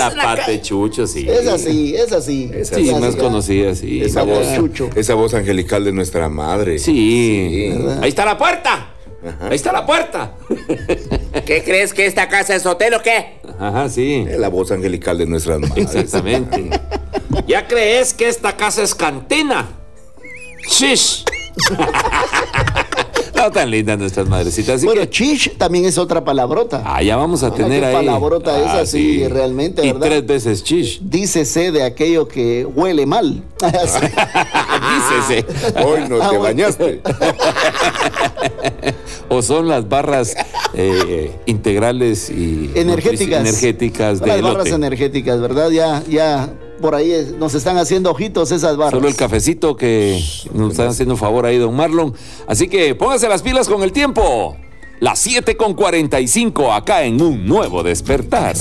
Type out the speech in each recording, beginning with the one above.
Ah, la patechucho, sí. Es así, es así. sí, más conocida, sí. Esa voz, esa voz angelical de nuestra madre. Sí. Ahí está la puerta. Ahí está la puerta. ¿Qué crees que esta casa es hotel o qué? Ajá, sí. La voz angelical de nuestras madres. Exactamente. ¿Ya crees que esta casa es cantina? Shish. no tan lindas nuestras madrecitas. bueno, chish también es otra palabrota. Ah, ya vamos a ah, tener ahí. palabrota es así, ah, realmente, y tres veces chish. Dícese de aquello que huele mal. Dícese. Hoy no te bañaste. o son las barras eh, integrales y energéticas, energéticas de las barras energéticas, ¿verdad? Ya, ya por ahí nos están haciendo ojitos esas barras. Solo el cafecito que nos están haciendo favor ahí, don Marlon. Así que póngase las pilas con el tiempo. Las 7 con 45 acá en un nuevo despertar.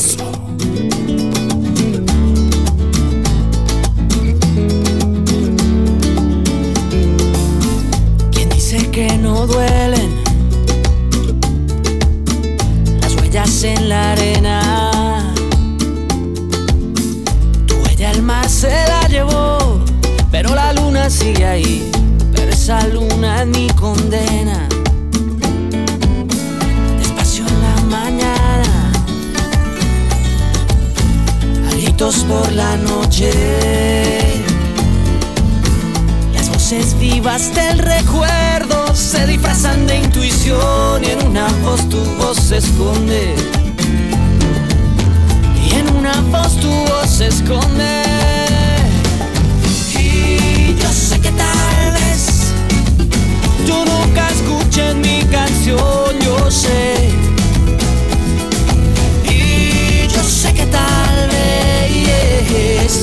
Por la noche. Las voces vivas del recuerdo se disfrazan de intuición y en una voz tu voz se esconde. Y en una voz tu voz se esconde. tú nunca escuches mi canción, yo sé. Y yo sé que tal vez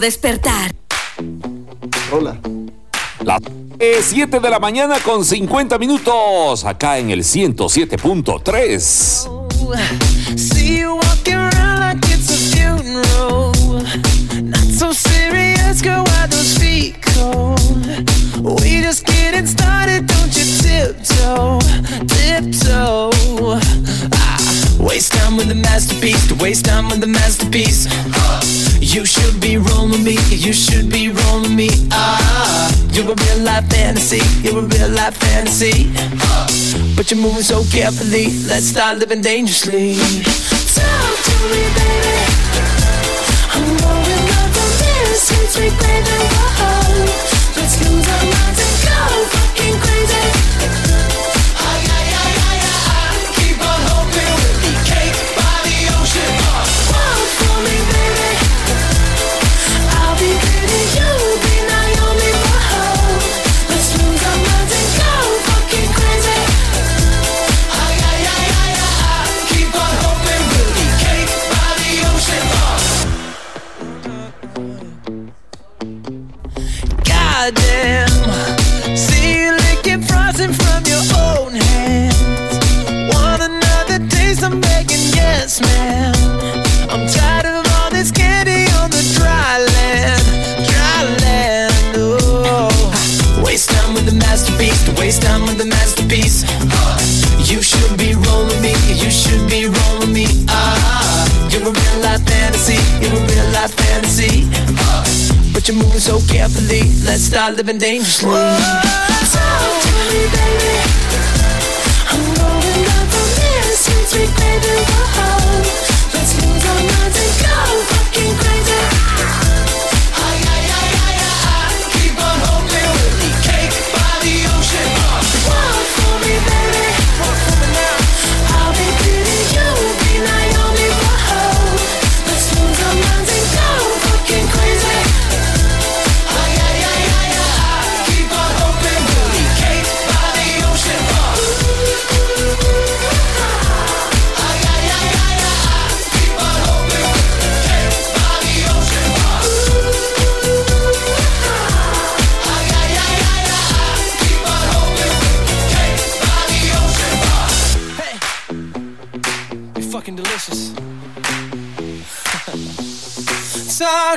despertar. Hola. Las 7 de la mañana con 50 minutos, acá en el 107.3. See masterpiece, to waste time with the masterpiece. You should be rolling me, you should be rolling me. Ah, you're a real life fantasy, you're a real life fantasy. But you're moving so carefully, let's start living dangerously. Talk to me, baby. I'm going since we played the. Let's lose our minds and go fucking crazy. Goddamn. See you licking frosting from your own hands. Want another taste? I'm begging, yes, ma'am. I'm tired of all this candy on the dry land, dry land. Oh, waste time with the masterpiece, waste time with the masterpiece. You should be rolling me, you should be rolling me. Ah, you're a real life fantasy, you're a real life fantasy. You're moving so carefully, let's start living dangerously. Talk to me, baby. I'm going up on this since we played the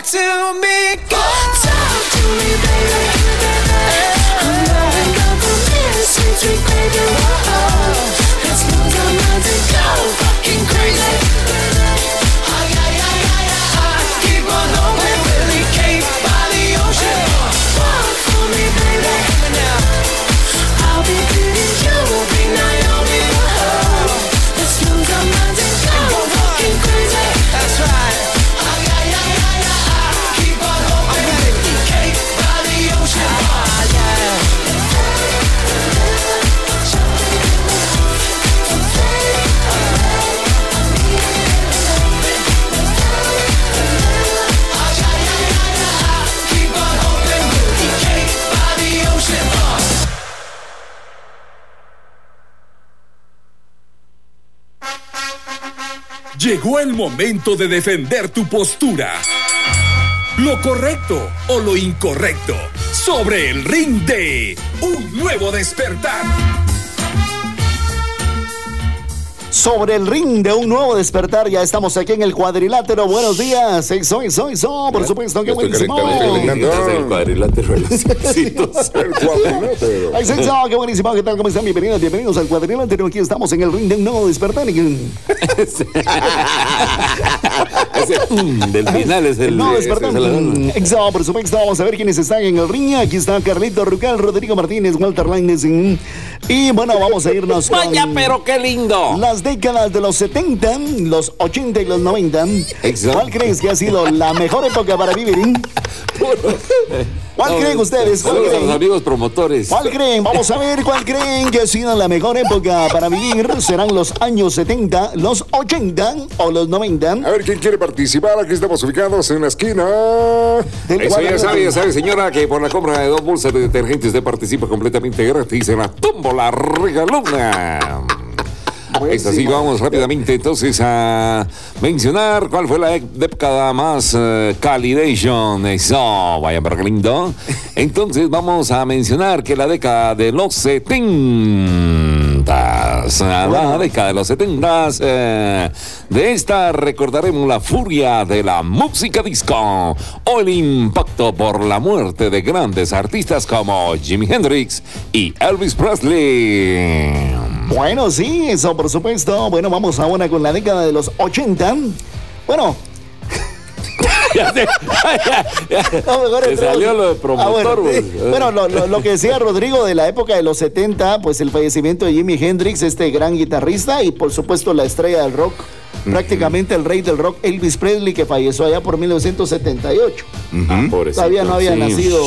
to me, girl. Talk to me, baby. I'm going up this since we played the whoa. Let's lose our minds and go Llegó el momento de defender tu postura. Lo correcto o lo incorrecto sobre el ring de un nuevo despertar. Sobre el ring de un nuevo despertar, ya estamos aquí en el cuadrilátero. Buenos días, soy, soy, soy, por supuesto, qué buenísimo. el cuadrilátero de los éxitos. El cuadrilátero. Ay, soy, soy, qué buenísimo, ¿qué tal? ¿Cómo están? Bienvenidos, bienvenidos al cuadrilátero. Aquí estamos en el ring de un nuevo despertar. Ese mm, del final es el. No, Mm, Exacto, por supuesto. Vamos a ver quiénes están en el ring. Aquí está Carlito Rucal, Rodrigo Martínez, Walter Lainez. Y bueno, vamos a irnos con Vaya, pero qué lindo. las décadas de los 70, los 80 y los 90. Exacto. ¿Cuál crees que ha sido la mejor época para vivir? ¿Cuál No, creen ustedes? ¿Cuál a creen? los amigos promotores. ¿Cuál creen? Vamos a ver cuál creen que ha sido la mejor época para vivir. ¿Serán los años 70, los 80 o los 90? A ver, ¿quién quiere participar? Aquí estamos ubicados en la esquina. Eso ya sabe, ya sabe, señora, que por la compra de dos bolsas de detergente usted participa completamente gratis en la tómbola regalona. Es así, vamos rápidamente entonces a mencionar cuál fue la década más eh, calidation. Eso, vaya qué lindo. Entonces vamos a mencionar que la década de los 70. La década de los 70. eh, de esta recordaremos la furia de la música disco o el impacto por la muerte de grandes artistas como Jimi Hendrix y Elvis Presley. Bueno, sí, eso por supuesto. Bueno, vamos ahora con la década de los 80. Bueno, Ya te- no, mejor Te entremos- salió lo de promotor, Ah, bueno, güey. sí. Bueno, lo, lo- lo que decía Rodrigo de la época de los 70, pues el fallecimiento de Jimi Hendrix, este gran guitarrista, y por supuesto la estrella del rock, prácticamente el rey del rock, Elvis Presley, que falleció allá por 1978. Ah, pobrecito. Todavía no había Sí. nacido.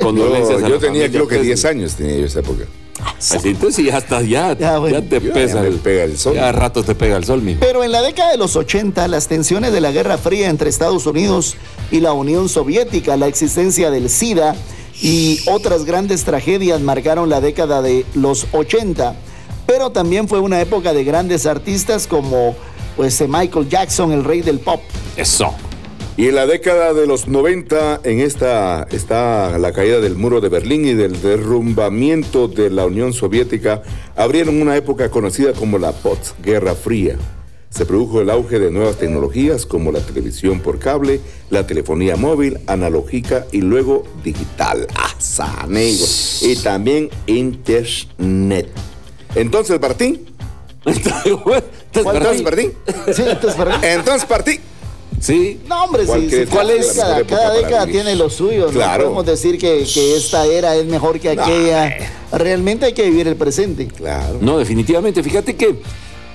Condolencias a Yo, yo tenía creo que Presley. 10 años tenía yo esa época. Así, entonces ya estás, ya, Ya, te Ya, pesa el, pega el sol. Ya a rato te pega el sol, mi. Pero en la década de los 80, las tensiones de la Guerra Fría entre Estados Unidos y la Unión Soviética, la existencia del SIDA y otras grandes tragedias marcaron la década de los 80. Pero también fue una época de grandes artistas como pues, eh, Michael Jackson, el rey del pop. Eso. Y en la década de los 90, en esta está la caída del muro de Berlín y del derrumbamiento de la Unión Soviética, abrieron una época conocida como la postguerra fría. Se produjo el auge de nuevas tecnologías como la televisión por cable, la telefonía móvil, analógica y luego digital. ¡Asa, amigo! Y también internet. Entonces, Martín. Entonces, Martín. Sí, entonces, ¿verdad? Entonces, partí. Sí. No, hombre, ¿Cuál sí, cada es cada para década tiene lo suyo. No Claro. podemos decir que, que esta era es mejor que aquella. Realmente hay que vivir el presente. Claro. No, definitivamente. Fíjate que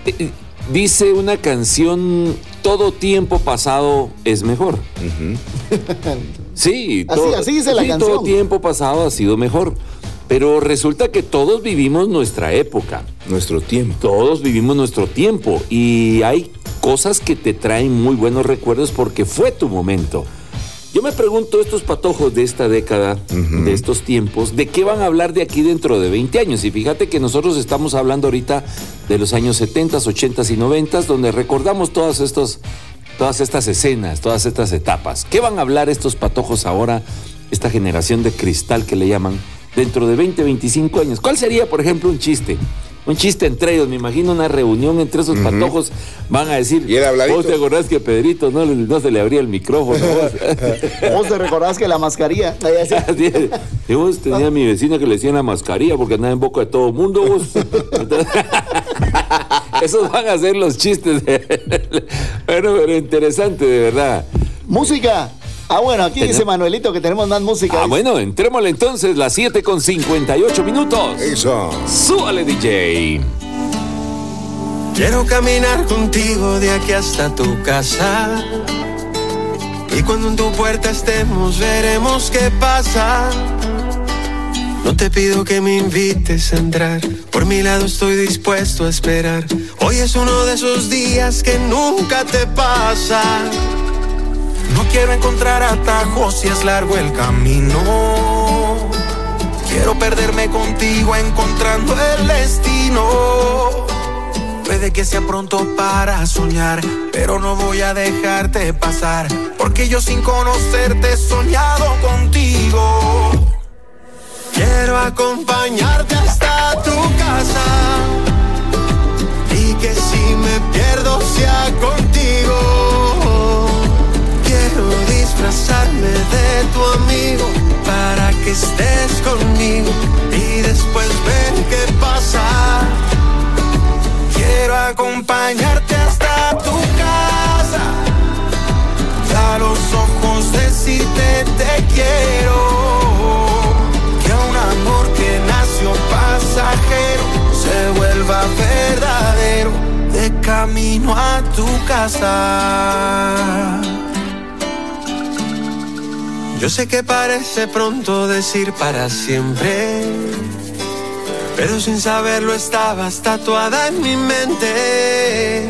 eh, dice una canción, todo tiempo pasado es mejor. Sí, Así- así dice la sí, canción. Todo tiempo pasado ha sido mejor. Pero resulta que todos vivimos nuestra época. Nuestro tiempo. Todos vivimos nuestro tiempo y hay cosas que te traen muy buenos recuerdos porque fue tu momento. Yo me pregunto, estos patojos de esta década, de estos tiempos, ¿de qué van a hablar de aquí dentro de 20 años? Y fíjate que nosotros estamos hablando ahorita de los años 70, 80 y 90, donde recordamos todas, estos, todas estas escenas, todas estas etapas. ¿Qué van a hablar estos patojos ahora, esta generación de cristal que le llaman, dentro de 20, 25 años? ¿Cuál sería, por ejemplo, un chiste? Un chiste entre ellos, me imagino una reunión entre esos patojos, van a decir, Y. ¿vos te acordás que Pedrito no, se le abría el micrófono? vos?" Vos te recordás que la mascarilla. así. Así es. Y vos tenía a mi vecina que le decían la mascarilla porque andaba en boca de todo mundo, vos. Entonces, esos van a ser los chistes. Bueno, pero interesante, de verdad. Música. Ah, bueno, aquí dice Manuelito que tenemos más música. Ah, bueno, entrémosle entonces, las 7 con 58 minutos. Eso. Súbale, DJ. Quiero caminar contigo de aquí hasta tu casa. Y cuando en tu puerta estemos, veremos qué pasa. No te pido que me invites a entrar. Por mi lado estoy dispuesto a esperar. Hoy es uno de esos días que nunca te pasa. No quiero encontrar atajos si es largo el camino. Quiero perderme contigo encontrando el destino. Puede que sea pronto para soñar, pero no voy a dejarte pasar, porque yo sin conocerte he soñado contigo. Quiero acompañarte hasta tu casa y que si me pierdo sea contigo. Disfrazarme de tu amigo para que estés conmigo y después ver qué pasa. Quiero acompañarte hasta tu casa. A los ojos decirte te quiero. Que un amor que nació pasajero se vuelva verdadero de camino a tu casa. Yo sé que parece pronto decir para siempre. Pero sin saberlo estabas tatuada en mi mente.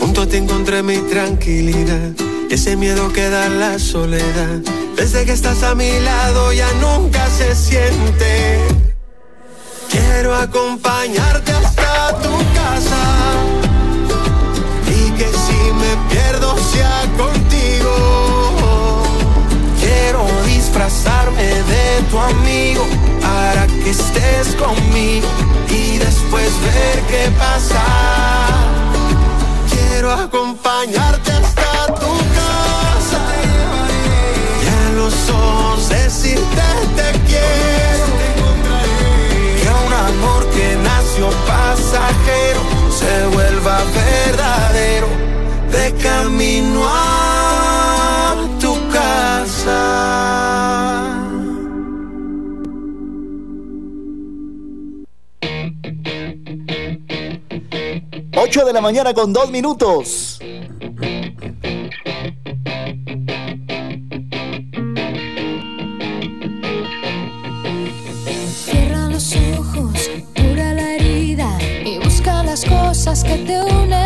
Junto ti encontré mi tranquilidad. y Ese miedo que da la soledad. Desde que estás a mi lado ya nunca se siente. Quiero acompañarte hasta tu casa y que si me pierdo sea contigo. Disfrazarme de tu amigo para que estés conmigo y después ver qué pasa. Quiero acompañarte hasta tu casa y a los ojos decirte te quiero. Que un amor que nació pasajero se vuelva verdadero de camino a tu casa. 8 de la mañana con 2 minutos. Cierra los ojos, cura la herida y busca las cosas que te unen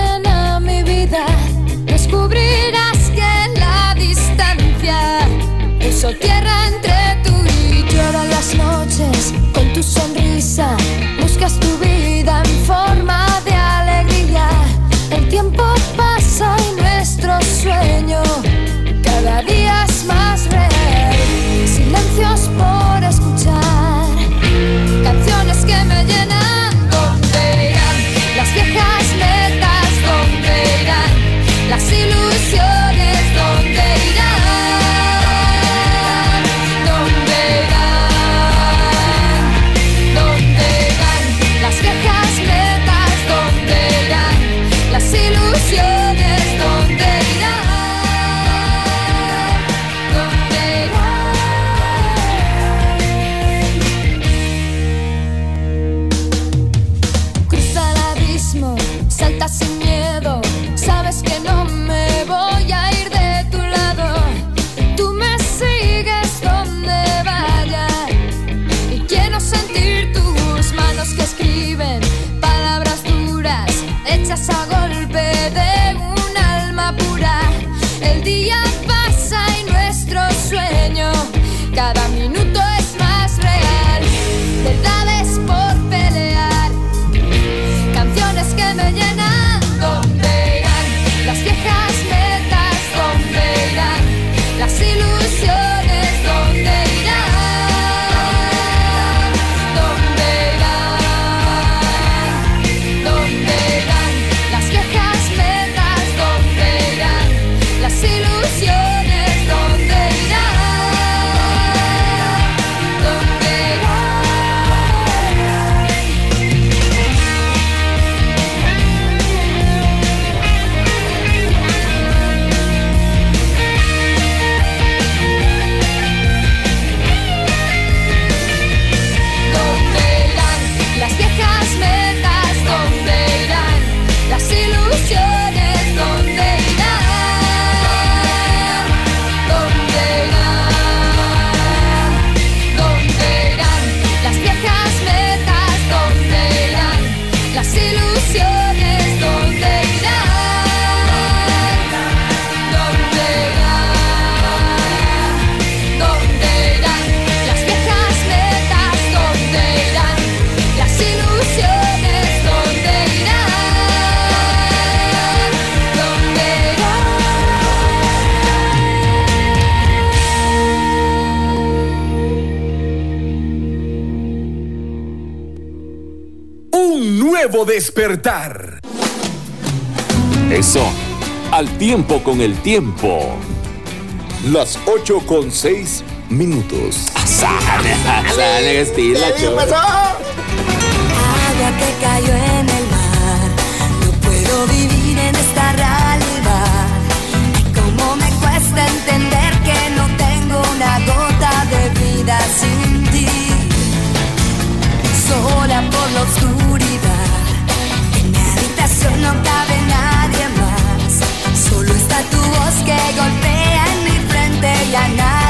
Yeah. Despertar. Eso. Al tiempo con el tiempo. Las 8 con 6 minutos. Sale, sale, estilo. Agua que cayó en el mar. No puedo vivir en esta realidad. Ay, cómo me cuesta entender que no tengo una gota de vida sin ti. Sola por la oscuridad. Solo está tu voz que golpea en mi frente y a nada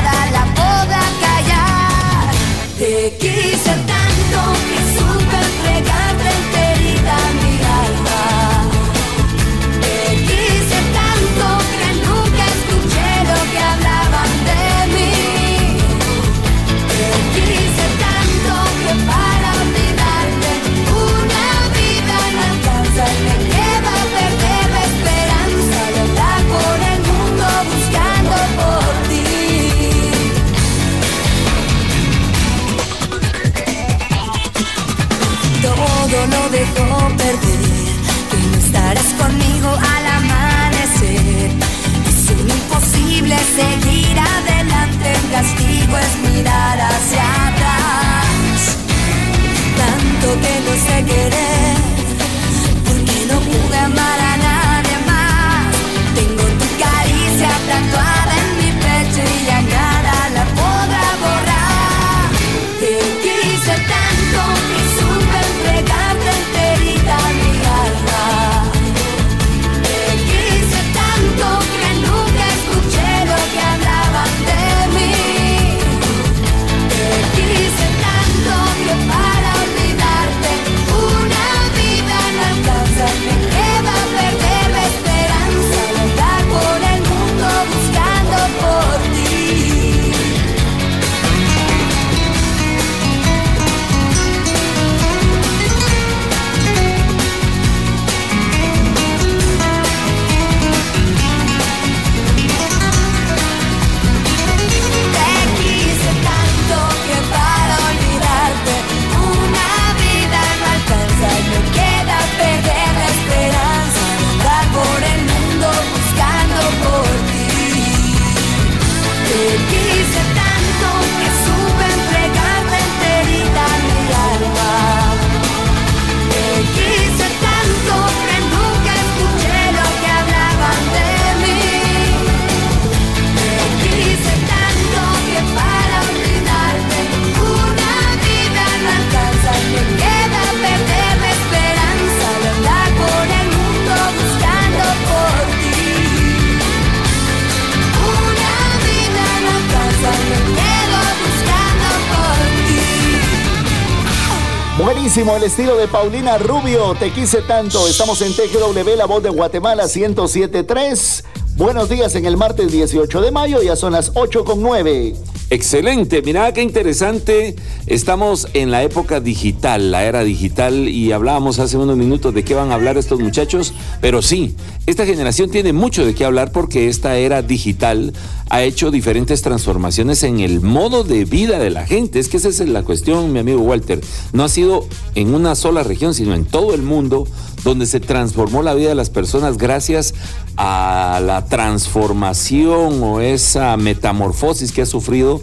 El estilo de Paulina Rubio. Te quise tanto. Estamos en TGW, la voz de Guatemala 1073. Buenos días en el martes 18 de mayo. Ya son las 8 con 9. Excelente, mira qué interesante. Estamos en la época digital, la era digital, y hablábamos hace unos minutos de qué van a hablar estos muchachos, pero sí, esta generación tiene mucho de qué hablar porque esta era digital ha hecho diferentes transformaciones en el modo de vida de la gente. Es que esa es la cuestión, mi amigo Walter. No ha sido en una sola región, sino en todo el mundo donde se transformó la vida de las personas gracias a la transformación o esa metamorfosis que ha sufrido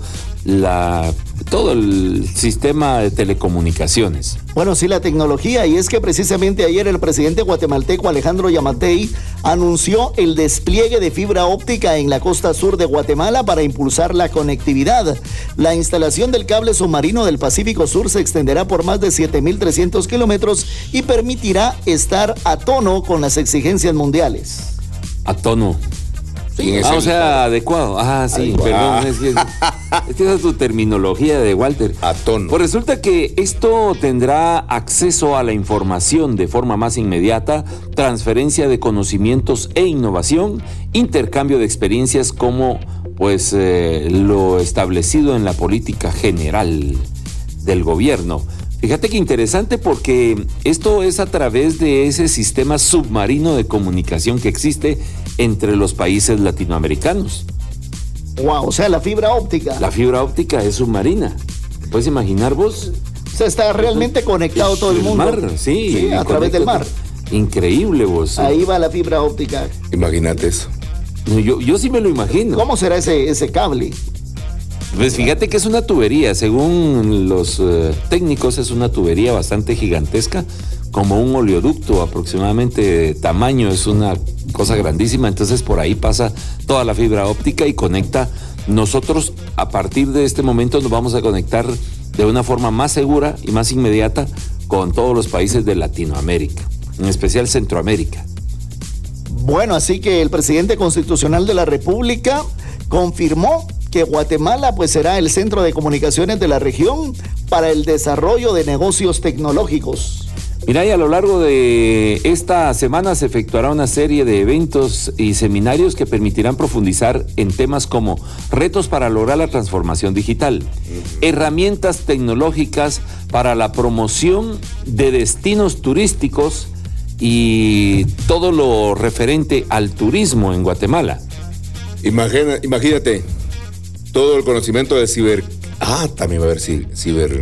todo el sistema de telecomunicaciones. Bueno, sí, la tecnología, y es que precisamente ayer el presidente guatemalteco Alejandro Yamatei anunció el despliegue de fibra óptica en la costa sur de Guatemala para impulsar la conectividad. La instalación del cable submarino del Pacífico Sur se extenderá por más de 7.300 kilómetros y permitirá estar a tono con las exigencias mundiales. A tono. ¿Quién es ah, o sea, adecuado. Ah, sí, Adecuado. perdón. Es que, es que esa es tu terminología de Walter. A tono. Pues resulta que esto tendrá acceso a la información de forma más inmediata, transferencia de conocimientos e innovación, intercambio de experiencias como pues eh, lo establecido en la política general del gobierno. Fíjate que interesante porque esto es a través de ese sistema submarino de comunicación que existe entre los países latinoamericanos. Wow, o sea, la fibra óptica. La fibra óptica es submarina. ¿Te ¿Puedes imaginar vos? O sea, está realmente conectado todo el mundo. mar, sí. a través del mar. Increíble vos. Ahí va la fibra óptica. Imagínate eso. Yo, yo sí me lo imagino. ¿Cómo será ese, ese cable? Pues fíjate que es una tubería, según los eh, técnicos es una tubería bastante gigantesca, como un oleoducto aproximadamente de tamaño, es una cosa grandísima, entonces por ahí pasa toda la fibra óptica y conecta. Nosotros a partir de este momento nos vamos a conectar de una forma más segura y más inmediata con todos los países de Latinoamérica, en especial Centroamérica. Bueno, así que el presidente constitucional de la República confirmó que Guatemala pues será el centro de comunicaciones de la región para el desarrollo de negocios tecnológicos. Mira, y a lo largo de esta semana se efectuará una serie de eventos y seminarios que permitirán profundizar en temas como retos para lograr la transformación digital, herramientas tecnológicas para la promoción de destinos turísticos y todo lo referente al turismo en Guatemala. Imagina- imagínate todo el conocimiento de ciber. Ah, también va a haber ci- ciber.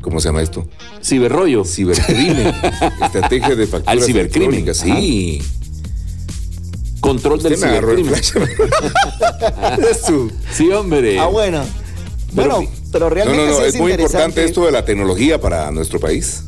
¿Cómo se llama esto? Ciberrollo. Cibercrimen. Estrategia de facturas Al cibercrimen. Sí. Control del cibercrimen. flash. Es su- Sí, hombre. Ah, bueno. Pero- Bueno, pero No, realmente no, no. sí Es, muy interesante. importante esto de la tecnología para nuestro país.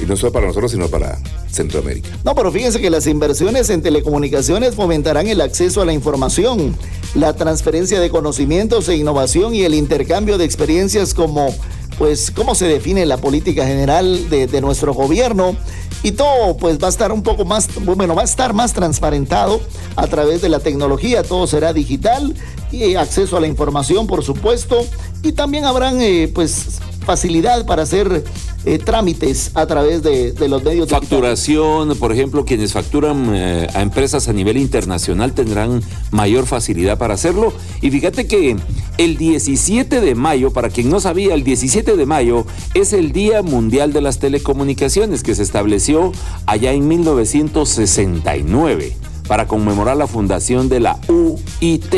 Y no solo para nosotros, sino para Centroamérica. No, pero fíjense que las inversiones en telecomunicaciones fomentarán el acceso a la información, la transferencia de conocimientos e innovación y el intercambio de experiencias como, pues, cómo se define la política general de, nuestro gobierno. Y todo, pues, va a estar un poco más, bueno, va a estar más transparentado a través de la tecnología. Todo será digital y acceso a la información, por supuesto. Y también habrán, eh, pues, facilidad para hacer eh, trámites a través de, de los medios. Facturación, por ejemplo, quienes facturan eh, a empresas a nivel internacional tendrán mayor facilidad para hacerlo. Y fíjate que el 17 de mayo, para quien no sabía, el 17 de mayo es el Día Mundial de las Telecomunicaciones que se estableció allá en 1969 para conmemorar la fundación de la UIT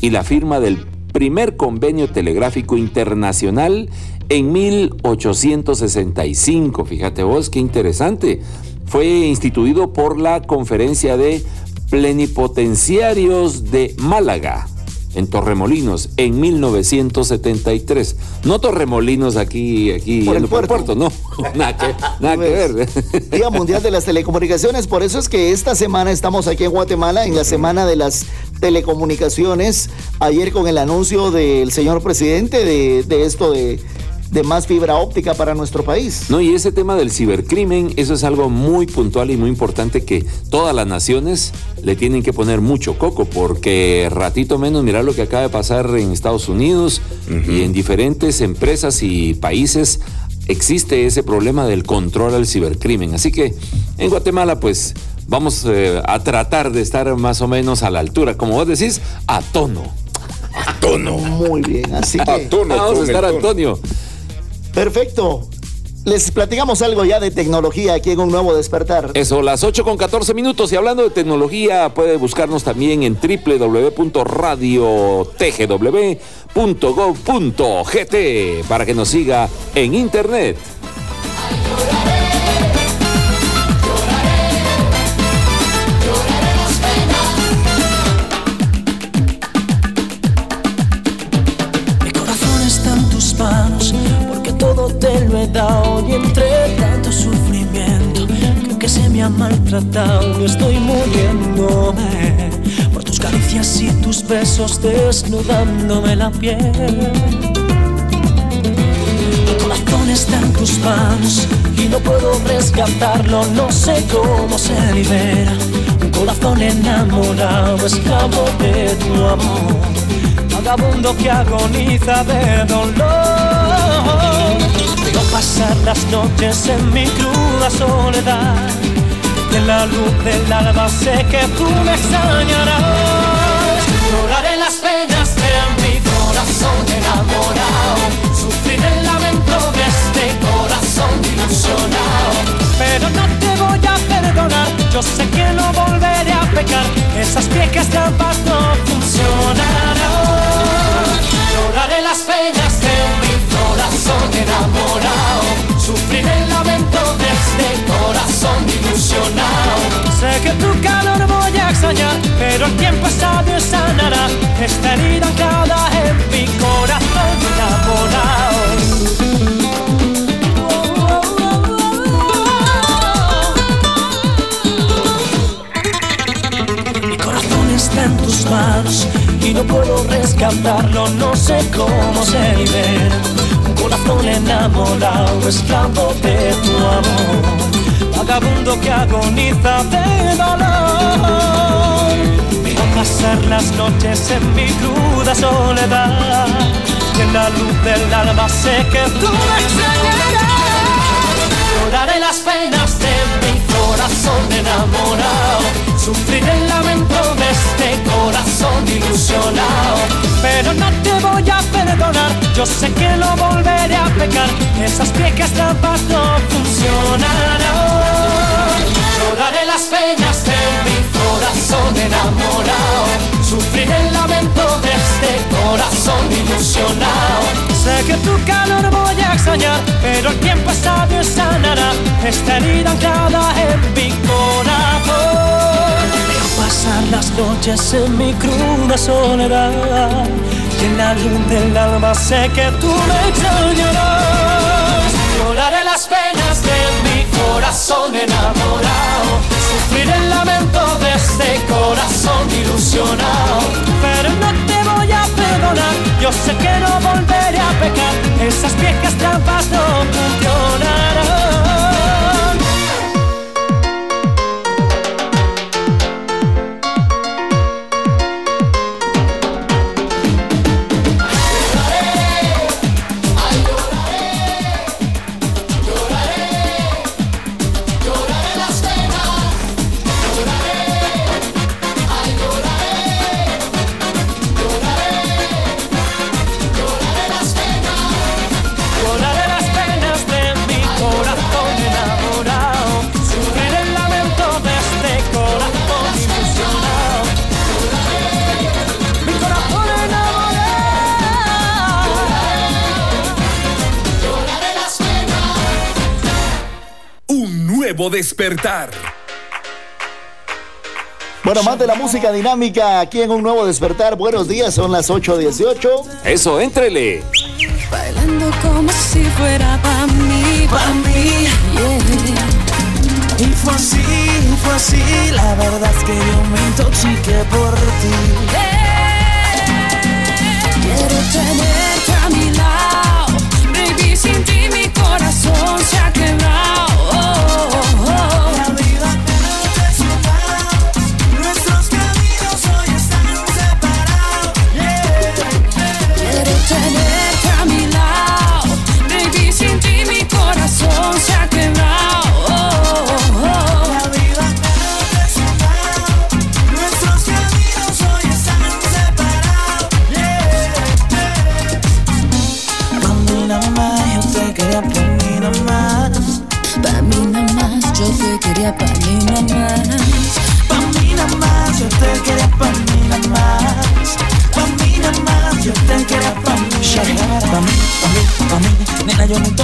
y la firma del primer convenio telegráfico internacional en 1865. Fíjate vos, qué interesante. Fue instituido por la Conferencia de Plenipotenciarios de Málaga, en Torremolinos, en 1973. No Torremolinos aquí, aquí Por el en puerto. no. nada que, nada que ver. Día Mundial de las Telecomunicaciones. Por eso es que esta semana estamos aquí en Guatemala, en la Semana de las Telecomunicaciones. Ayer con el anuncio del señor presidente de, de esto de, de más fibra óptica para nuestro país. No, y ese tema del cibercrimen, eso es algo muy puntual y muy importante que todas las naciones le tienen que poner mucho coco, porque ratito menos, mirar lo que acaba de pasar en Estados Unidos y en diferentes empresas y países existe ese problema del control al cibercrimen. Así que en Guatemala, pues vamos eh, a tratar de estar más o menos a la altura, como vos decís, a tono. A tono. Muy bien, así que. A tono Vamos a estar, tono. Antonio. Perfecto. Les platicamos algo ya de tecnología aquí en un nuevo despertar. Eso, las 8 con 14 minutos. Y hablando de tecnología, puede buscarnos también en www.radiotgw.gov.gt para que nos siga en internet. Me ha maltratado y estoy muriéndome por tus caricias y tus besos desnudándome la piel. Mi corazón está en tus manos y no puedo rescatarlo, no sé cómo se libera. Un corazón enamorado, esclavo de tu amor vagabundo que agoniza de dolor. Veo pasar las noches en mi cruda soledad. La luz del alba sé que tú me extrañarás. Lloraré las penas de mi corazón enamorado. Sufrir el lamento de este corazón ilusionado. Pero no te voy a perdonar, yo sé que no volveré a pecar. Esas viejas trampas no funcionarán. De este corazón ilusionado. Sé que tu calor voy a extrañar, pero el tiempo sabio sanará esta herida anclada en mi corazón enamorado. Está en tus manos y no puedo rescatarlo, no sé cómo se libera. Corazón enamorado, esclavo de tu amor, vagabundo que agoniza de dolor. Veo pasar las noches en mi cruda soledad, y en la luz del alma sé que tú me extrañarás. Lloraré las penas corazón enamorado. Sufriré el lamento de este corazón ilusionado. Pero no te voy a perdonar. Yo sé que no volveré a pecar. Esas viejas trampas no funcionarán. Lloraré las penas de mi corazón enamorado. Sufriré el lamento de este corazón ilusionado. Sé que tu calor voy a extrañar, pero el tiempo sabio sanará esta herida anclada en mi corazón. Veo pasar las noches en mi cruda soledad y en la luz del alma sé que tú me extrañarás. Lloraré las penas de mi corazón enamorado, sufriré el lamento de este corazón ilusionado, pero no te Yo sé que no volveré a pecar, esas viejas trampas no despertar. Bueno, más de la música dinámica aquí en un nuevo despertar. Buenos días, son las 8.18. Eso, éntrele. Bailando como si fuera para mí, para mí. Y fue así, fue así. La verdad es que yo me intoxiqué por ti. Quiero tenerte a mi lado. Baby, sin ti mi corazón se ha quebrado.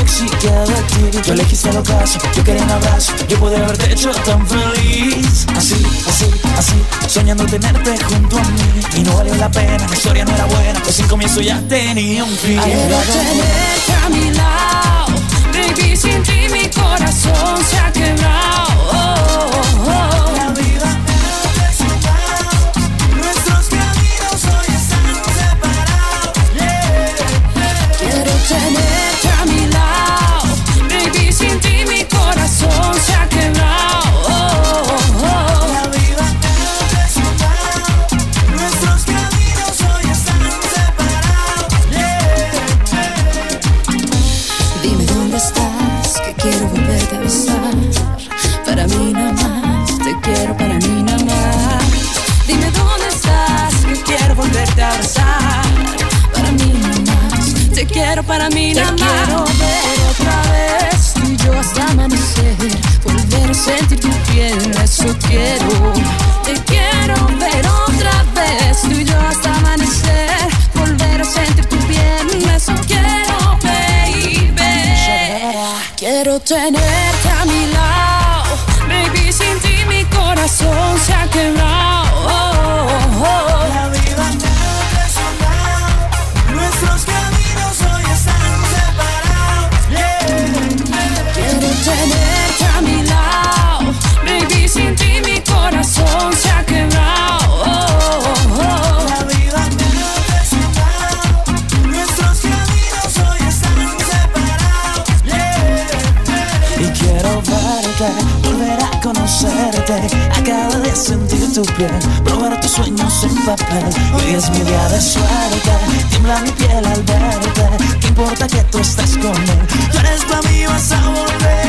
Si queda de ti. Tú elegiste el ocaso, yo quería un abrazo, yo pude haberte hecho tan feliz. Así, así, así, soñando tenerte junto a mí. Y no valió la pena, la historia no era buena, pues sin comienzo ya tenía un fin. Quiero tenerte a mi lado, baby, sin ti mi corazón se ha quebrado. Oh, oh, oh. Te quiero ver otra vez, tú y yo hasta amanecer. Volver a sentir tu piel, eso quiero. Te quiero ver otra vez, tú y yo hasta amanecer. Volver a sentir tu piel, eso quiero, baby. Quiero tenerte a mi lado, baby, sin ti mi corazón se tu piel, probar tus sueños en papel. Hoy es mi día de suerte, tiembla mi piel al verte. ¿Qué importa que tú estés con él? Tú eres para mí, vas a volver.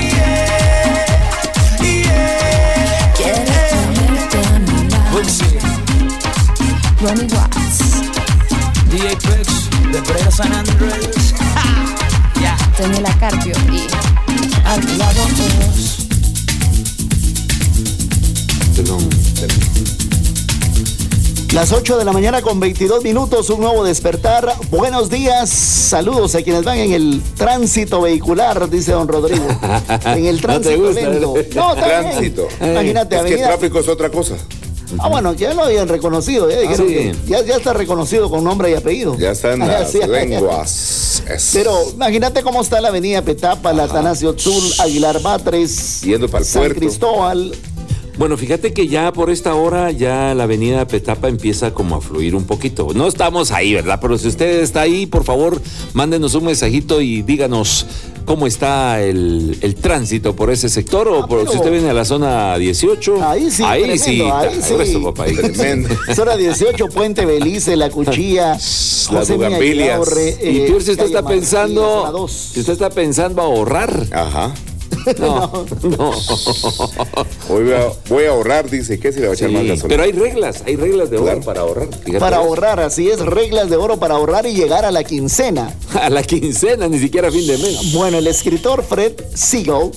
Yeah, yeah. Quiero tenerte a mi lado. Ronnie Watts, DJ Pex, de Brera San Andrés. Ya, Daniela Carpio y al lado todos. Las 8 de la mañana con 22 minutos, un nuevo despertar. Buenos días, saludos a quienes van en el tránsito vehicular, dice don Rodrigo. En el No te tránsito gusta, lento. ¿eh? No. Tránsito. Imagínate, Es que avenida. tráfico es otra cosa. Ah, bueno, ya lo habían reconocido, ya dijeron sí. que ya, ya está reconocido con nombre y apellido. Ya está en Ah, las sí, lenguas. Es- Pero imagínate cómo está la avenida Petapa, la Atanasio Tzul, Aguilar Batres, Yendo pa'l San puerto. Cristóbal. Bueno, fíjate que ya por esta hora ya la avenida Petapa empieza como a fluir un poquito. No estamos ahí, ¿verdad? Pero si usted está ahí, por favor, mándenos un mensajito y díganos cómo está el, el tránsito por ese sector o Ah, por si usted viene a la zona 18. Ahí sí, Ahí tremendo, sí, ahí sí. grueso, papá, ahí. Zona 18, Puente Belice, La Cuchilla, Mía bugambilias. Y eh, peor si usted calle está pensando, si usted está pensando ahorrar. Ajá. No, no. Hoy voy a, voy a ahorrar, dice. ¿Qué si le va a echar Sí, más gasolina? pero hay reglas, hay reglas de oro Claro. para ahorrar. Fíjate Para ahorrar, así es, reglas de oro para ahorrar y llegar a la quincena. A la quincena, ni siquiera a fin de mes. Bueno, el escritor Fred Siegel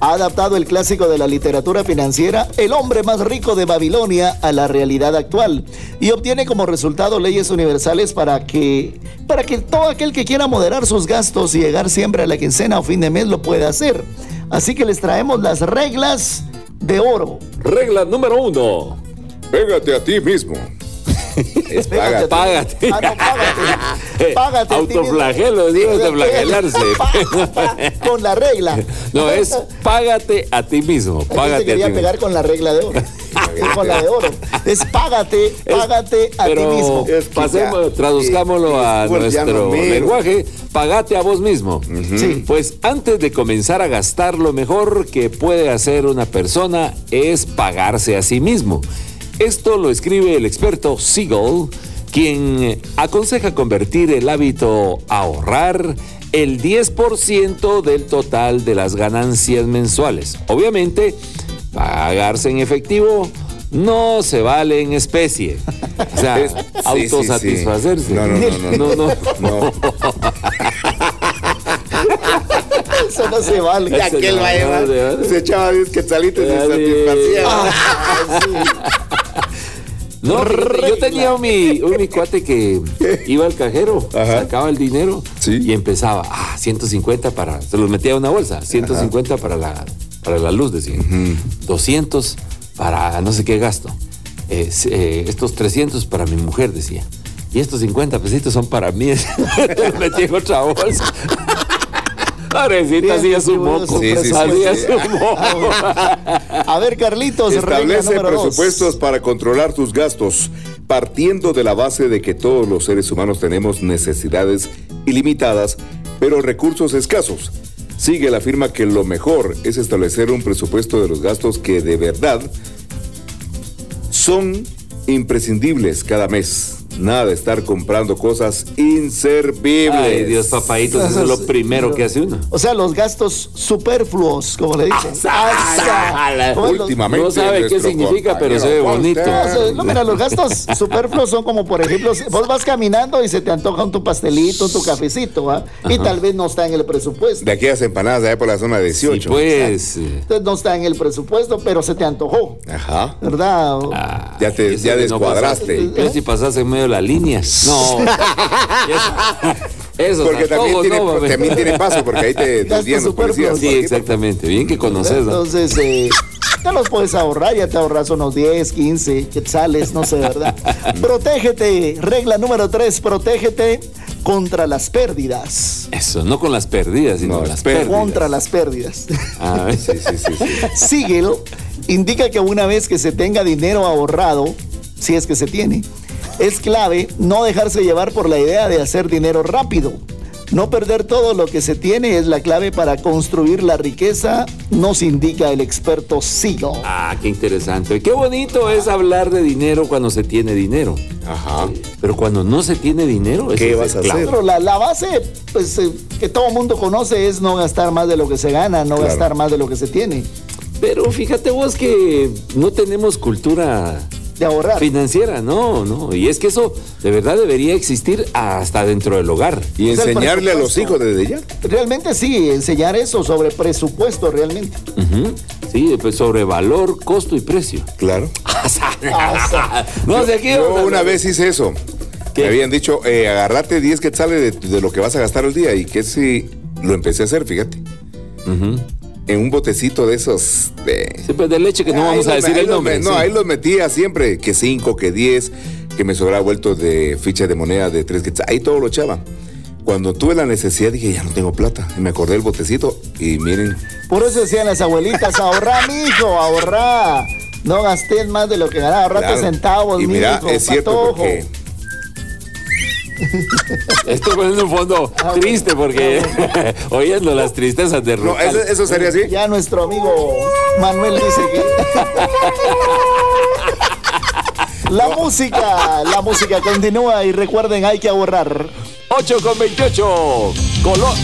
ha adaptado el clásico de la literatura financiera El hombre más rico de Babilonia a la realidad actual y obtiene como resultado leyes universales para que para que todo aquel que quiera moderar sus gastos y llegar siempre a la quincena o fin de mes lo pueda hacer. Así que les traemos las reglas de oro. Regla número uno. Pégate a ti mismo. Es págate. a. Págate. Ah, no, págate. Págate a. Autoflagelo, digo, autoflagelarse. con la regla. No, es págate a ti mismo. Págate a quería ti pegar mismo. con la regla de oro. con la de oro. Es págate, págate a ti mismo. Es que pasemos, ya, traduzcámoslo eh, a nuestro lenguaje. Pagate a vos mismo. Sí. Pues antes de comenzar a gastar, lo mejor que puede hacer una persona es pagarse a sí mismo. Esto lo escribe el experto Siegel, quien aconseja convertir el hábito a ahorrar el 10% del total de las ganancias mensuales. Obviamente, pagarse en efectivo no se vale en especie. O sea, Es- sí, sí, sí. autosatisfacerse. No, no, no, no, no. No. Eso no se vale. Ese Aquel no, va a llevar. Se echaba 10 quetzalitos y se satisfacía. No, fíjate, yo tenía un mi, un mi cuate que iba al cajero, Ajá. sacaba el dinero Y empezaba, ah, 150 para, se los metía a una bolsa, 150 para la, para la luz, decía. 200 para no sé qué gasto. Eh, eh, estos 300 para mi mujer, decía. Y estos 50 pesitos son para mí. los metí en otra bolsa. Pobrecita, hacía su moco. Sí, sí, sí, hacía sí. su moco. A ver, Carlitos, regla Establece dos. presupuestos para controlar tus gastos, partiendo de la base de que todos los seres humanos tenemos necesidades ilimitadas, pero recursos escasos. Sigue la firma que lo mejor es establecer un presupuesto de los gastos que de verdad son imprescindibles cada mes. Nada estar comprando cosas inservibles. Ay, Dios, papadito, eso es lo primero que hace uno. O sea, los gastos superfluos, como le dicen. Ala. ¿Cómo es los- Últimamente. No sabe qué significa, pero se ve bonito. No, mira, los gastos superfluos son como, por ejemplo, vos vas caminando y se te antoja un tu pastelito, tu cafecito, ¿va? Y tal vez no está en el presupuesto. De aquellas empanadas de allá por la zona 18. Sí, pues. eh, Entonces no está en el presupuesto, pero se te antojó, Ajá. ¿verdad? ah, Ya te- eso ya de no descuadraste. pasar- Pero si pasas en medio de la línea. No. Eso, Porque también, tiene, no, también tiene paso, porque ahí te desvían los policías. Sí, exactamente. Bien que conoces. ¿no? Entonces, eh, te los puedes ahorrar, ya te ahorras unos 10, 15 quetzales, no sé, ¿verdad? protégete, regla número 3, protégete contra las pérdidas. Eso, no con las perdidas, sino No, las pérdidas. pérdidas. Contra las pérdidas. Ah. Sí, sí, sí, sí. Siegel indica que una vez que se tenga dinero ahorrado, si es que se tiene, es clave no dejarse llevar por la idea de hacer dinero rápido. No perder todo lo que se tiene es la clave para construir la riqueza, nos indica el experto Siegel. Ah, qué interesante. Qué bonito es hablar de dinero cuando se tiene dinero. Ajá. Pero cuando no se tiene dinero, ¿Qué eso vas es a hacer? Pero la, la base pues, eh, que todo mundo conoce es no gastar más de lo que se gana, no Claro. gastar más de lo que se tiene, Pero fíjate vos que no tenemos cultura de ahorrar. financiera, no, no. Y es que eso de verdad debería existir hasta dentro del hogar. Y enseñarle a los hijos desde ya. Realmente sí, enseñar eso sobre presupuesto realmente. Sí, pues sobre valor, costo y precio. Claro. no sé qué. Yo una vez hice eso. ¿Qué? Me habían dicho, eh, agárrate 10 quetzales de, de lo que vas a gastar el día. Y que si lo empecé a hacer, fíjate. En un botecito de esos de. Sí, pues de leche que no vamos a decir ahí el nombre. me- No, sí. ahí los metía siempre, que 5, que 10, que me sobraba vuelto de ficha de moneda de 3 quetzales. Ahí todo lo echaba. Cuando tuve la necesidad dije, ya no tengo plata. Y me acordé del botecito y miren, Por eso decían las abuelitas, ahorrá, mijo, ahorrá. No gastes más de lo que ganaba, ahorrate Claro. centavos, Y mira, mijo, es cierto patojo. porque Estoy poniendo un fondo Ah, triste porque oyendo las tristezas de no, Rucal. eso, eso sería así. Ya nuestro amigo Manuel dice que... La música, la música continúa y recuerden, hay que ahorrar. 8 con 28. Color.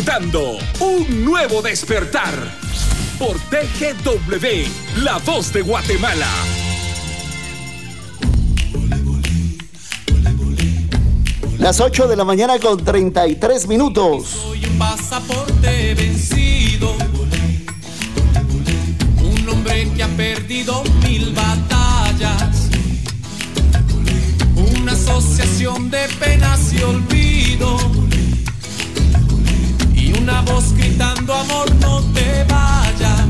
Disfrutando un nuevo despertar por TGW, la voz de Guatemala. Las 8 de la mañana con 33 minutos. Soy un pasaporte vencido. Un hombre que ha perdido mil batallas. Una asociación de penas y olvido. Una voz gritando amor no te vayas.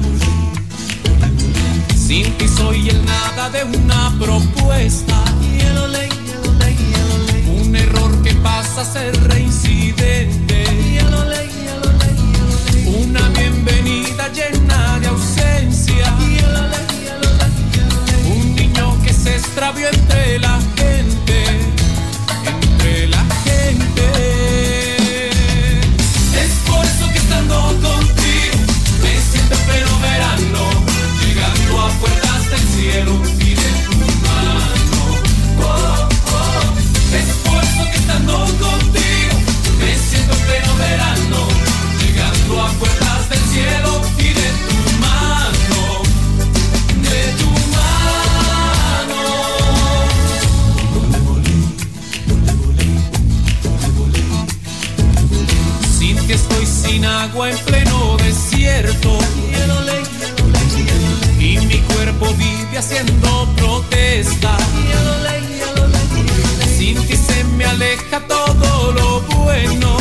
Sin ti soy el nada de una propuesta. Un error que pasa a ser reincidente. Una bienvenida llena de ausencia. Un niño que se extravió entre la gente. Haciendo protesta. Sin ti se me aleja todo lo bueno.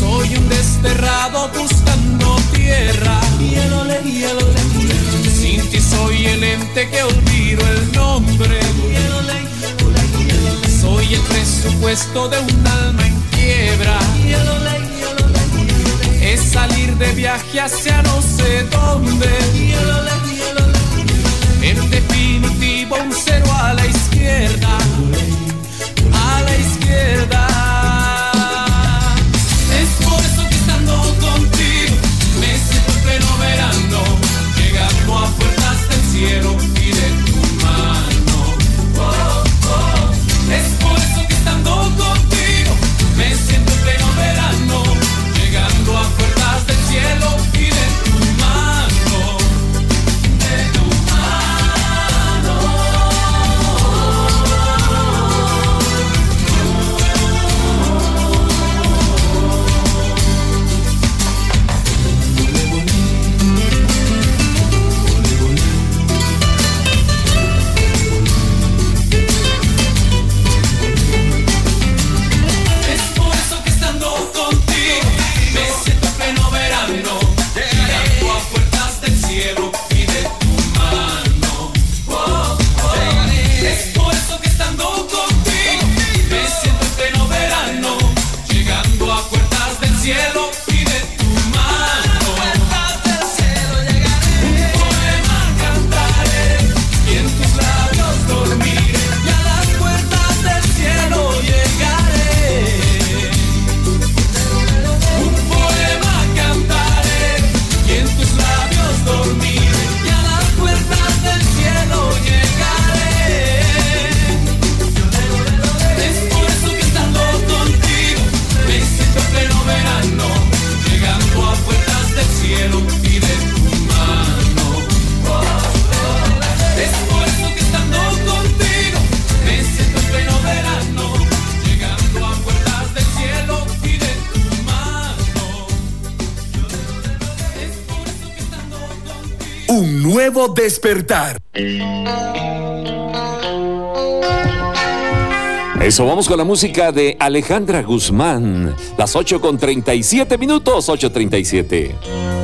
Soy un desterrado buscando tierra. Sin ti soy el ente que olvido el nombre. Soy el presupuesto de un alma en quiebra. Es salir de viaje hacia no sé dónde. En definitivo, un cero a la izquierda. Despertar. Eso, vamos con la música de Alejandra Guzmán. Las 8 con 37 minutos, 8.37.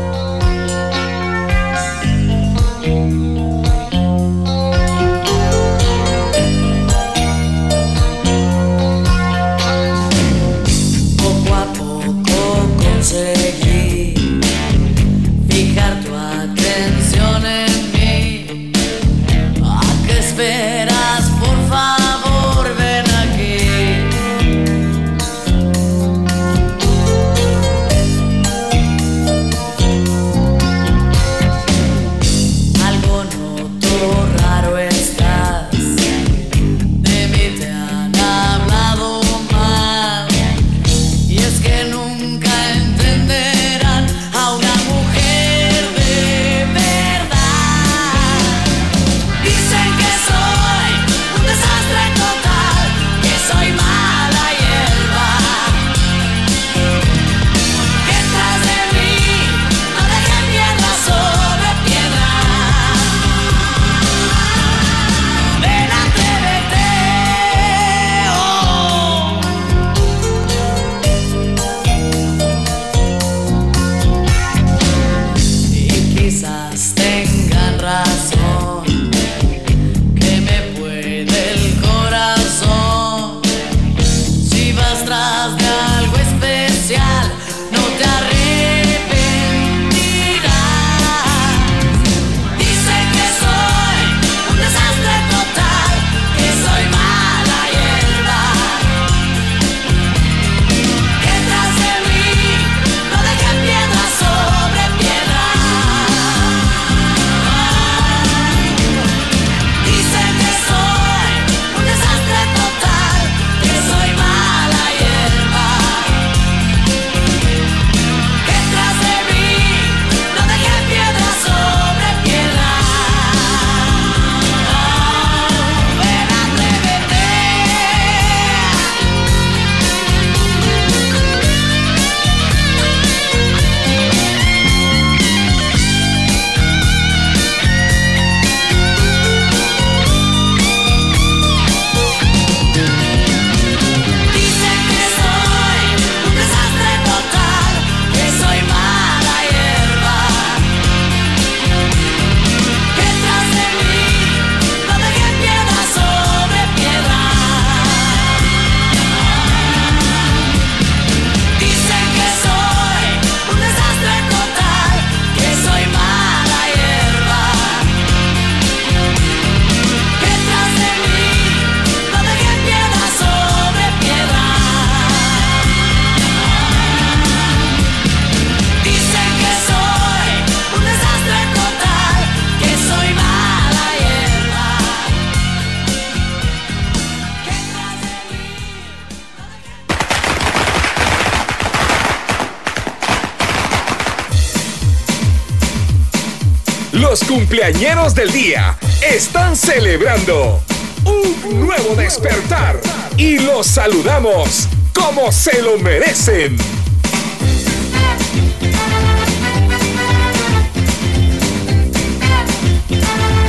cumpleañeros del día están celebrando un nuevo despertar y los saludamos como se lo merecen.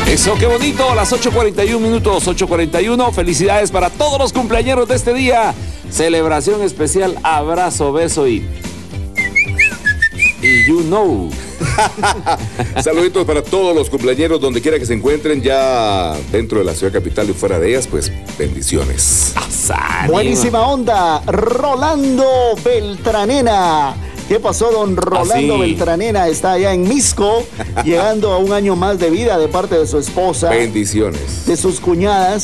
Eso, qué bonito. Las 8.41 minutos, 8.41. Felicidades para todos los cumpleañeros de este día. Celebración especial, abrazo, beso y. Y you know. Saluditos para todos los cumpleañeros, donde quiera que se encuentren, ya dentro de la ciudad capital y fuera de ellas, pues bendiciones. Buenísima onda, Rolando Beltranena. ¿Qué pasó, don Rolando sí. Beltranena? Está allá en Misco, llegando a un año más de vida de parte de su esposa, Bendiciones. de sus cuñadas,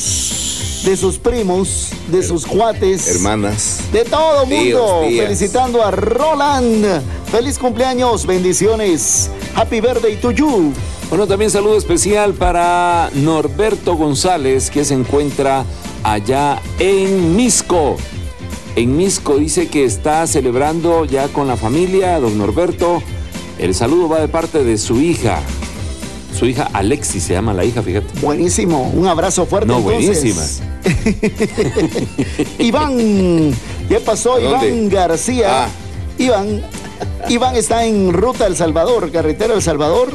de sus primos, de sus cuates, Hermanas. de todo mundo. Tíos, tías. Felicitando a Roland. Feliz cumpleaños, bendiciones. Happy birthday to you. Bueno, también saludo especial para Norberto González, que se encuentra allá en Misco. En Misco dice que está celebrando ya con la familia, don Norberto. El saludo va de parte de su hija. Su hija Alexis se llama la hija, fíjate. Buenísimo, un abrazo fuerte. No, buenísima. Iván, ¿qué pasó? Iván García. Ah. Iván, Iván está en ruta El Salvador, carretera El Salvador.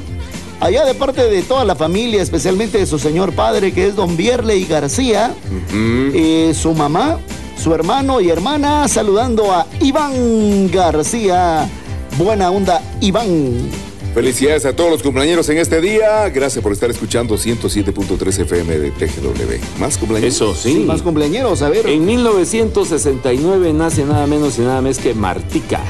Allá de parte de toda la familia, especialmente de su señor padre, que es don Bierley García, eh, su mamá, su hermano y hermana, saludando a Iván García. Buena onda, Iván. Felicidades a todos los cumpleaños en este día. Gracias por estar escuchando 107.3 FM de TGW. ¿Más cumpleaños? Eso sí. Sí, más cumpleaños, a ver. En 1969 nace nada menos y nada más que Martica.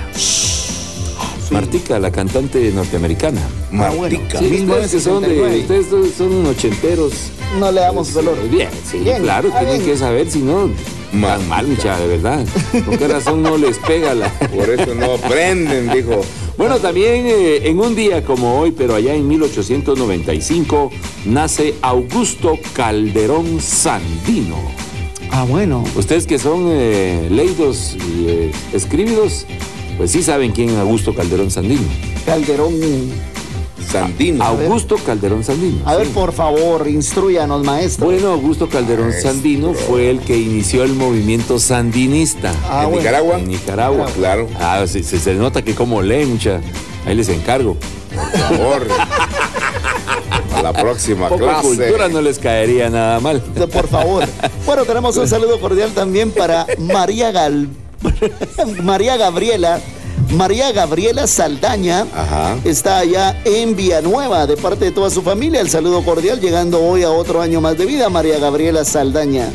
Martica, la cantante norteamericana. Ah, bueno. Martica. Sí, ustedes son, de, 1969. ustedes son- ochenteros. No le damos valor. Bien, sí, Bien, claro, tienen bien. que saber, si no, tan mal, mucha, de verdad. ¿Con qué razón no les pega la... Por eso no aprenden, dijo. Bueno, también eh, en un día como hoy, pero allá en 1895, nace Augusto Calderón Sandino. Ah, bueno. Ustedes que son eh, leídos y eh, escribidos, pues sí saben quién es Augusto Calderón Sandino. Calderón. Sandino. Augusto Calderón Sandino. A ver, sí. por favor, instruyanos, maestro. Bueno, Augusto Calderón Sandino fue el que inició el movimiento sandinista. Ah, ¿En bueno. Nicaragua? En Nicaragua. Claro. Ah, sí, se, se nota que como leen, mucha. Ahí les encargo. Por favor. A la próxima Poco clase. cultura no les caería nada mal. Por favor. Bueno, tenemos un saludo cordial también para María Gal... María Gabriela. María Gabriela Saldaña Ajá. está allá en Villanueva de parte de toda su familia. El saludo cordial llegando hoy a otro año más de vida, María Gabriela Saldaña.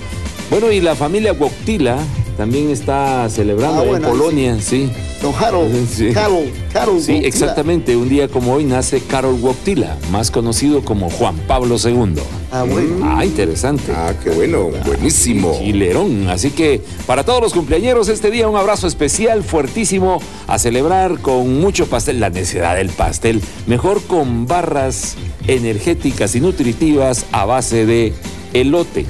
Bueno, y la familia Wojtyla también está celebrando Ah, en bueno, Polonia, sí. Don Harold, Sí. Carol, Carol. Sí, exactamente. Un día como hoy nace Karol Wojtyla, más conocido como Juan Pablo II. Ah, bueno. Ah, interesante. Ah, qué bueno. Buenísimo. Chilerón. Así que para todos los cumpleañeros este día un abrazo especial, fuertísimo, a celebrar con mucho pastel. La necesidad del pastel, mejor con barras energéticas y nutritivas a base de elote.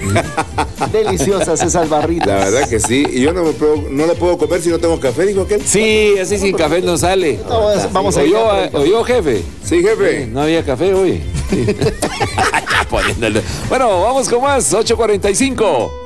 Deliciosas esas barritas. La verdad que sí. Y yo no, me puedo, no lo puedo comer si no tengo café, dijo aquel. Sí, así sin café no sale. Vamos, vamos a ir. ¿Oyó, oyó, jefe? Sí, jefe. No había café hoy. Sí. Bueno, vamos con más. 8.45.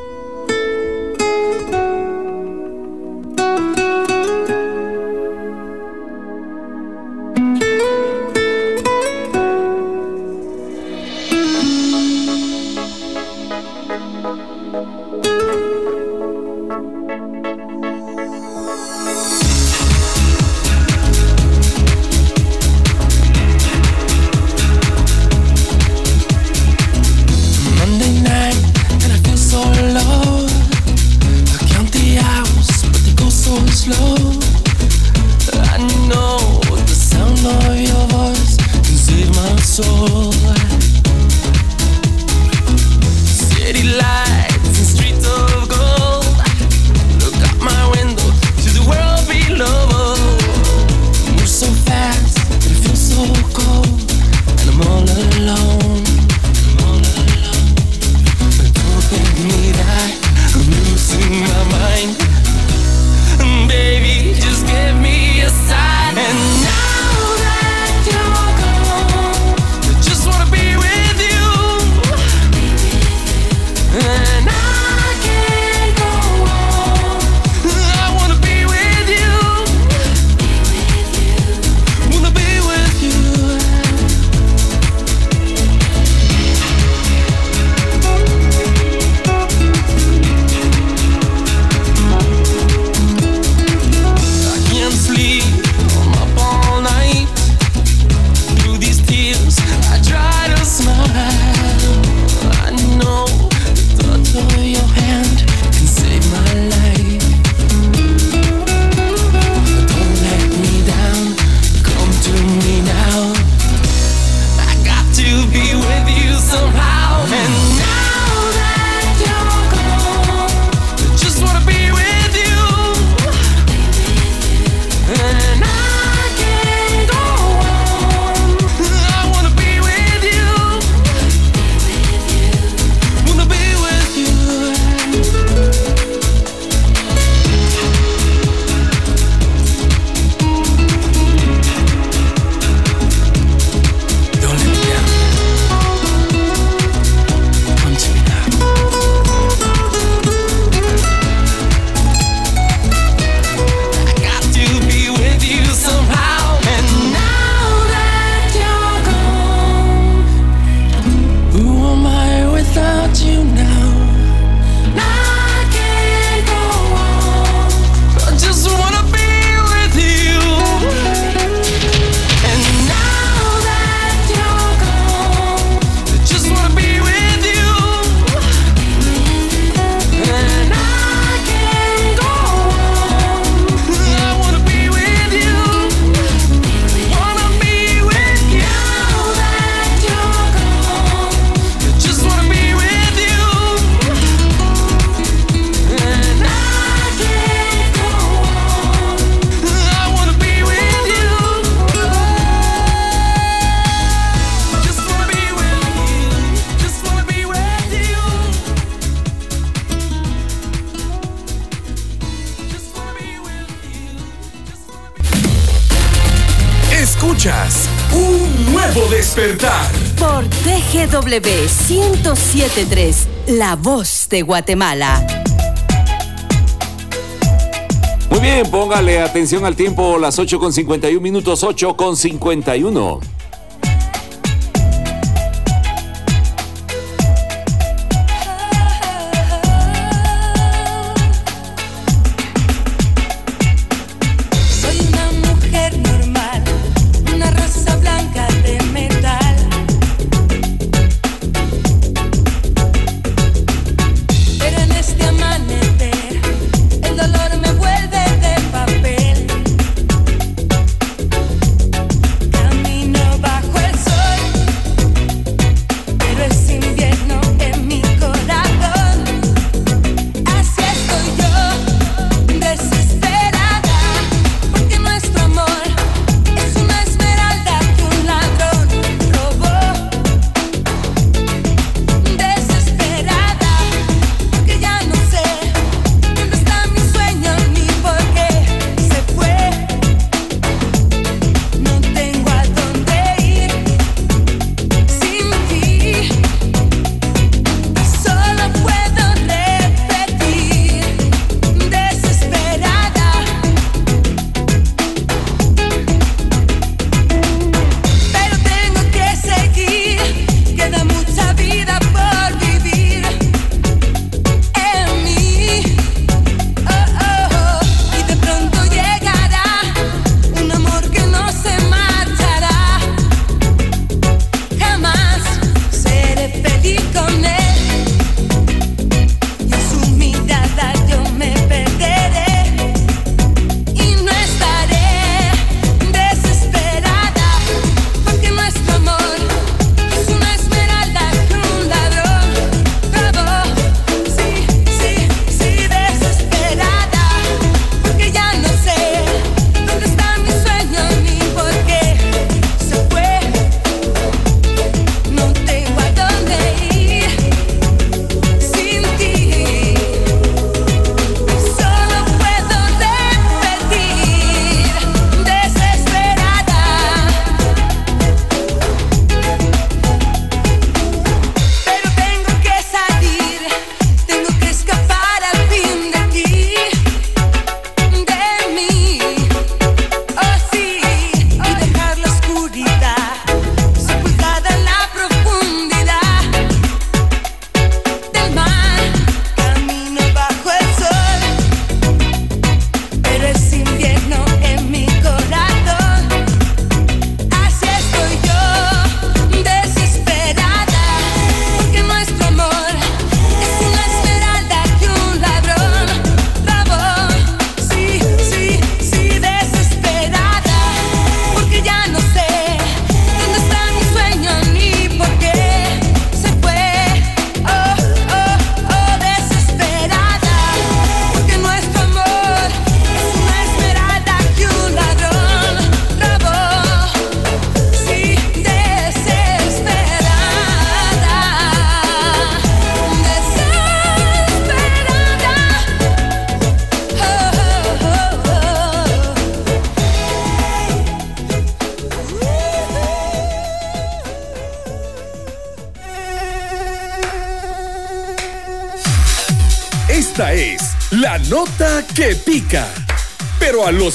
W1073, La Voz de Guatemala. Muy bien, póngale atención al tiempo, las 8 con 51 minutos, 8 con 51.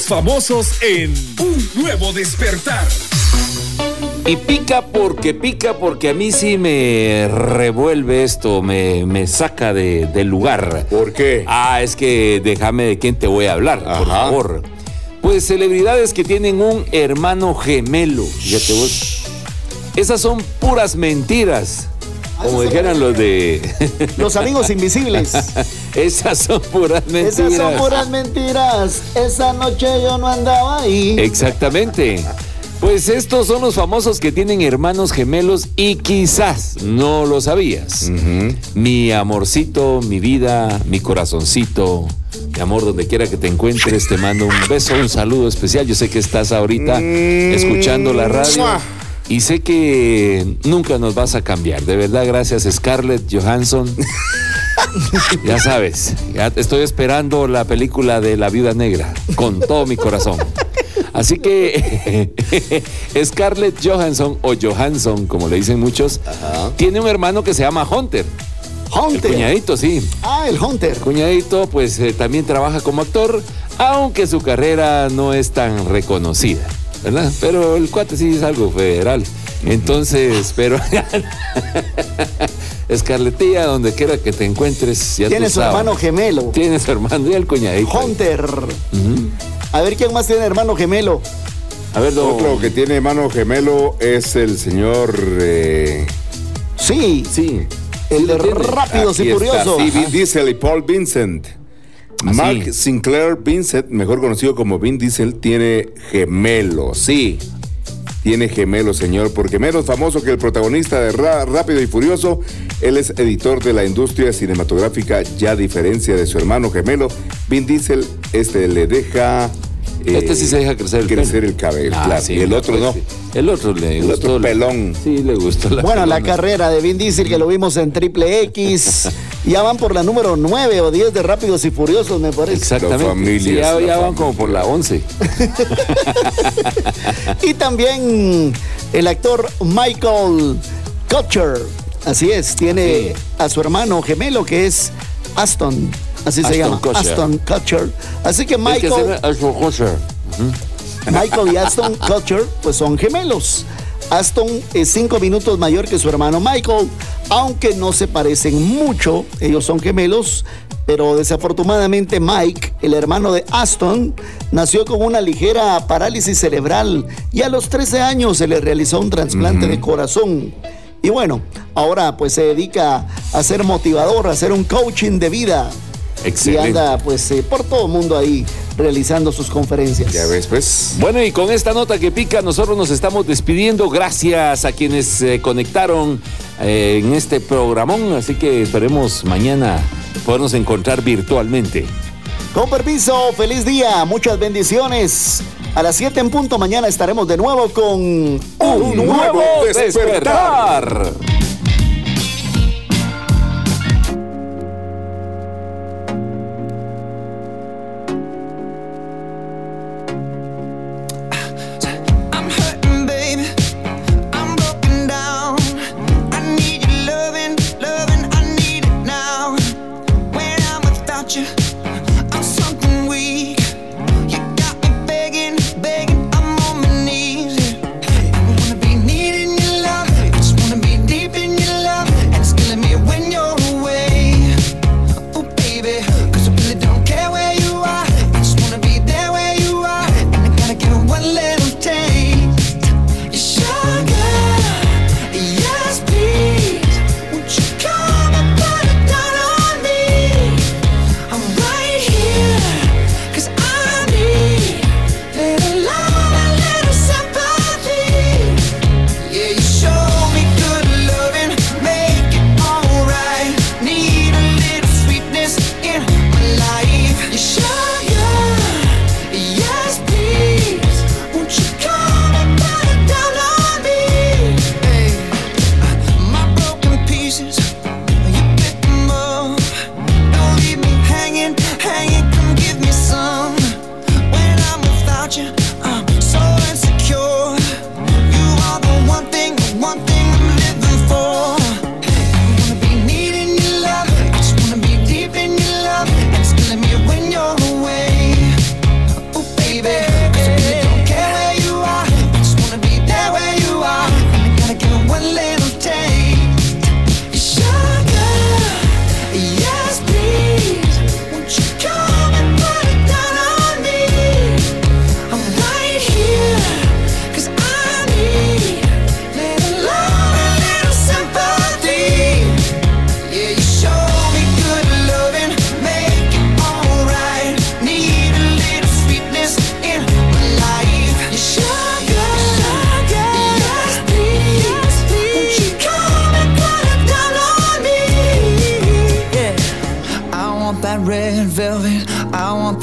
Famosos en un nuevo despertar. Y pica porque pica, porque a mí sí me revuelve esto, me, me saca de, del lugar. ¿Por qué? Ah, es que déjame de quién te voy a hablar, por favor. Pues celebridades que tienen un hermano gemelo. Fíjate vos. Esas son puras mentiras. Como dijeran los de. Los amigos invisibles. Esas son puras mentiras. Esas son puras mentiras. Esa noche yo no andaba ahí. Exactamente. Pues estos son los famosos que tienen hermanos gemelos y quizás no lo sabías. Mi amorcito, mi vida, mi corazoncito, mi amor, donde quiera que te encuentres, te mando un beso, un saludo especial. Yo sé que estás ahorita escuchando la radio. Y sé que nunca nos vas a cambiar. De verdad, gracias Scarlett Johansson. ya sabes, ya estoy esperando la película de La Viuda Negra con todo mi corazón. Así que Scarlett Johansson o Johansson, como le dicen muchos, tiene un hermano que se llama Hunter. Hunter. El cuñadito, sí. Ah, el Hunter. Cuñadito, pues eh, también trabaja como actor, aunque su carrera no es tan reconocida, ¿verdad? Pero el cuate sí es algo federal. Entonces, pero. Escarletilla, donde quiera que te encuentres, ya Tiene tú su sabes. hermano gemelo. Tiene su hermano y el cuñadito. Hunter. A ver quién más tiene hermano gemelo. A ver, don- Otro que tiene mano gemelo es el señor. eh, Sí. Sí. El de. Rápidos y aquí Furiosos. sí, Vin Diesel y Paul Vincent. Ah, Mark. Sinclair Vincent, mejor conocido como Vin Diesel, tiene gemelos. Sí, tiene gemelos, señor, porque menos famoso que el protagonista de Ra- Rápido y Furioso, él es editor de la industria cinematográfica, ya a diferencia de su hermano gemelo, Vin Diesel, este le deja... eh, Este sí se deja crecer el crecer pelo. el cabello, Ah, claro, sí, y el otro pues no. sí. El otro le El gustó. otro pelón. Sí, le gustó la Bueno, la carrera de Vin Diesel que lo vimos en Triple X. ya van por la número 9 o 10 de Rápidos y Furiosos, me parece. Exactamente. La familia Sí, ya, es la ya van familia. como por la 11. Y también el actor Michael Kutcher. Así es, tiene Sí. a su hermano gemelo que es Aston. Así se Aston llama. Kutcher. Aston Kutcher. Así que Es que se Michael, llama Ashton Kutcher. Michael y Aston Kutcher pues son gemelos. Aston es cinco minutos mayor que su hermano Michael, aunque no se parecen mucho, ellos son gemelos, pero desafortunadamente Mike, el hermano de Aston, nació con una ligera parálisis cerebral y a los 13 años se le realizó un trasplante de corazón. Y bueno, ahora pues se dedica a ser motivador, a hacer un coaching de vida. Excelente. Y anda pues eh, por todo el mundo ahí realizando sus conferencias. Ya ves, pues. Bueno, y con esta nota que pica, nosotros nos estamos despidiendo. Gracias a quienes se conectaron eh, en este programón. Así que esperemos mañana podernos encontrar virtualmente. Con permiso, feliz día, muchas bendiciones. A las 7 en punto mañana estaremos de nuevo con un, Un nuevo despertar.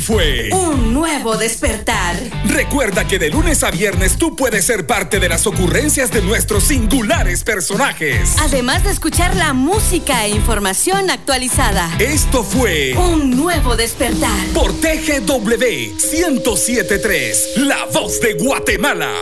Fue Un nuevo despertar. Recuerda que de lunes a viernes tú puedes ser parte de las ocurrencias de nuestros singulares personajes. Además de escuchar la música e información actualizada. Esto fue Un nuevo despertar. por TGW 1073, La Voz de Guatemala.